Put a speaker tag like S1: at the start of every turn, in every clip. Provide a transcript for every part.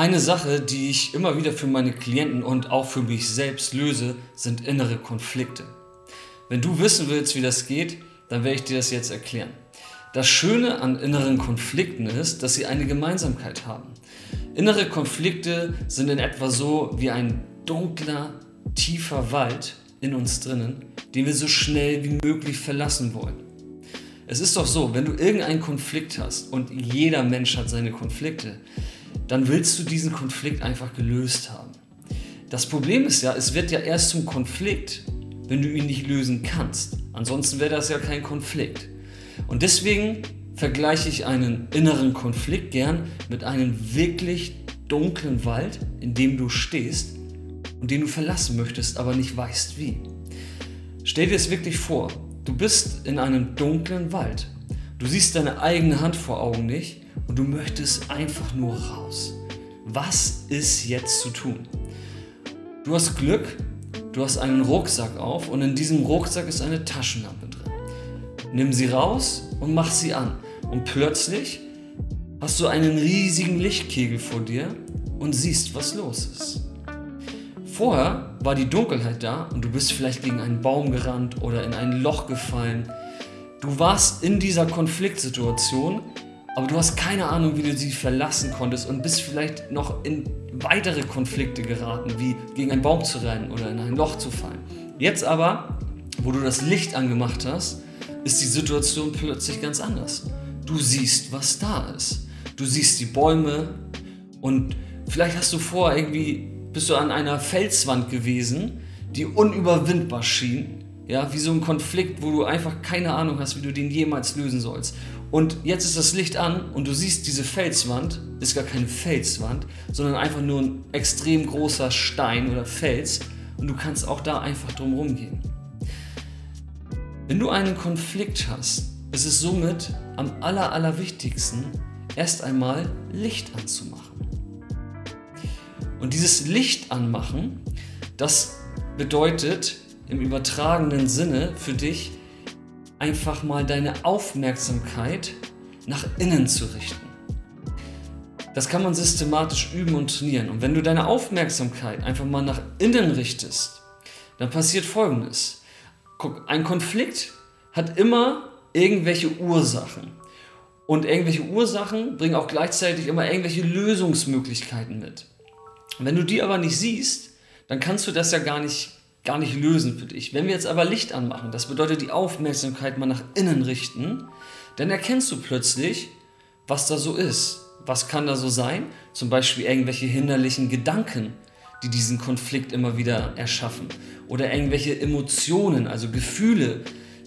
S1: Eine Sache, die ich immer wieder für meine Klienten und auch für mich selbst löse, sind innere Konflikte. Wenn du wissen willst, wie das geht, dann werde ich dir das jetzt erklären. Das Schöne an inneren Konflikten ist, dass sie eine Gemeinsamkeit haben. Innere Konflikte sind in etwa so wie ein dunkler, tiefer Wald in uns drinnen, den wir so schnell wie möglich verlassen wollen. Es ist doch so, wenn du irgendeinen Konflikt hast und jeder Mensch hat seine Konflikte, dann willst du diesen Konflikt einfach gelöst haben. Das Problem ist ja, es wird ja erst zum Konflikt, wenn du ihn nicht lösen kannst. Ansonsten wäre das ja kein Konflikt. Und deswegen vergleiche ich einen inneren Konflikt gern mit einem wirklich dunklen Wald, in dem du stehst und den du verlassen möchtest, aber nicht weißt wie. Stell dir es wirklich vor, du bist in einem dunklen Wald. Du siehst deine eigene Hand vor Augen nicht und du möchtest einfach nur raus. Was ist jetzt zu tun? Du hast Glück, du hast einen Rucksack auf und in diesem Rucksack ist eine Taschenlampe drin. Nimm sie raus und mach sie an. Und plötzlich hast du einen riesigen Lichtkegel vor dir und siehst, was los ist. Vorher war die Dunkelheit da und du bist vielleicht gegen einen Baum gerannt oder in ein Loch gefallen. Du warst in dieser Konfliktsituation aber du hast keine Ahnung, wie du sie verlassen konntest und bist vielleicht noch in weitere Konflikte geraten, wie gegen einen Baum zu rennen oder in ein Loch zu fallen. Jetzt aber, wo du das Licht angemacht hast, ist die Situation plötzlich ganz anders. Du siehst, was da ist. Du siehst die Bäume und vielleicht hast du vor irgendwie bist du an einer Felswand gewesen, die unüberwindbar schien. Ja, wie so ein Konflikt, wo du einfach keine Ahnung hast, wie du den jemals lösen sollst. Und jetzt ist das Licht an und du siehst diese Felswand, ist gar keine Felswand, sondern einfach nur ein extrem großer Stein oder Fels und du kannst auch da einfach drum rumgehen. Wenn du einen Konflikt hast, ist es somit am aller, allerwichtigsten, erst einmal Licht anzumachen. Und dieses Licht anmachen, das bedeutet im übertragenen Sinne für dich, einfach mal deine Aufmerksamkeit nach innen zu richten. Das kann man systematisch üben und trainieren. Und wenn du deine Aufmerksamkeit einfach mal nach innen richtest, dann passiert Folgendes. Guck, ein Konflikt hat immer irgendwelche Ursachen. Und irgendwelche Ursachen bringen auch gleichzeitig immer irgendwelche Lösungsmöglichkeiten mit. Wenn du die aber nicht siehst, dann kannst du das ja gar nicht gar nicht lösen für dich. Wenn wir jetzt aber Licht anmachen, das bedeutet die Aufmerksamkeit mal nach innen richten, dann erkennst du plötzlich, was da so ist. Was kann da so sein? Zum Beispiel irgendwelche hinderlichen Gedanken, die diesen Konflikt immer wieder erschaffen. Oder irgendwelche Emotionen, also Gefühle,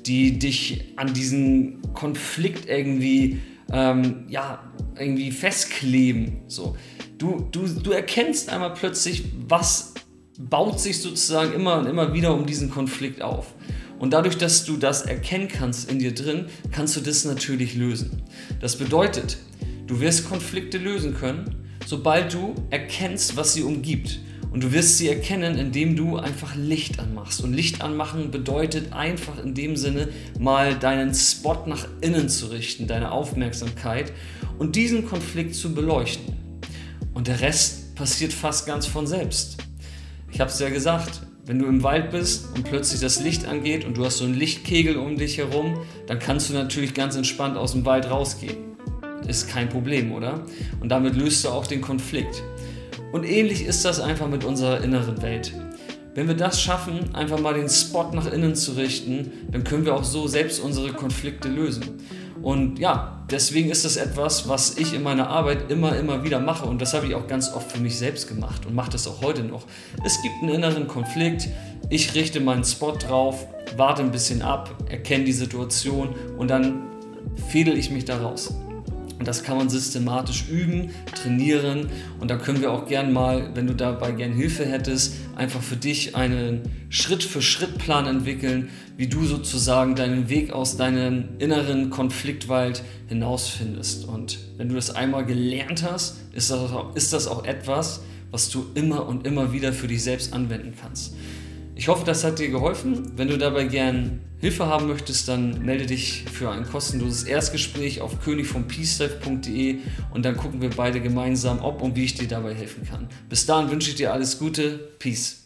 S1: die dich an diesen Konflikt irgendwie, ähm, ja, irgendwie festkleben. So. Du, du, du erkennst einmal plötzlich, was baut sich sozusagen immer und immer wieder um diesen Konflikt auf. Und dadurch, dass du das erkennen kannst in dir drin, kannst du das natürlich lösen. Das bedeutet, du wirst Konflikte lösen können, sobald du erkennst, was sie umgibt. Und du wirst sie erkennen, indem du einfach Licht anmachst. Und Licht anmachen bedeutet einfach in dem Sinne mal deinen Spot nach innen zu richten, deine Aufmerksamkeit und diesen Konflikt zu beleuchten. Und der Rest passiert fast ganz von selbst. Ich habe es ja gesagt, wenn du im Wald bist und plötzlich das Licht angeht und du hast so einen Lichtkegel um dich herum, dann kannst du natürlich ganz entspannt aus dem Wald rausgehen. Ist kein Problem, oder? Und damit löst du auch den Konflikt. Und ähnlich ist das einfach mit unserer inneren Welt. Wenn wir das schaffen, einfach mal den Spot nach innen zu richten, dann können wir auch so selbst unsere Konflikte lösen. Und ja, deswegen ist das etwas, was ich in meiner Arbeit immer, immer wieder mache. Und das habe ich auch ganz oft für mich selbst gemacht und mache das auch heute noch. Es gibt einen inneren Konflikt. Ich richte meinen Spot drauf, warte ein bisschen ab, erkenne die Situation und dann fädel ich mich daraus. Und das kann man systematisch üben, trainieren. Und da können wir auch gern mal, wenn du dabei gern Hilfe hättest, einfach für dich einen Schritt-für-Schritt-Plan entwickeln, wie du sozusagen deinen Weg aus deinem inneren Konfliktwald hinausfindest. Und wenn du das einmal gelernt hast, ist das auch, ist das auch etwas, was du immer und immer wieder für dich selbst anwenden kannst. Ich hoffe, das hat dir geholfen. Wenn du dabei gern Hilfe haben möchtest, dann melde dich für ein kostenloses Erstgespräch auf königvompeacelife.de und dann gucken wir beide gemeinsam, ob und wie ich dir dabei helfen kann. Bis dahin wünsche ich dir alles Gute. Peace.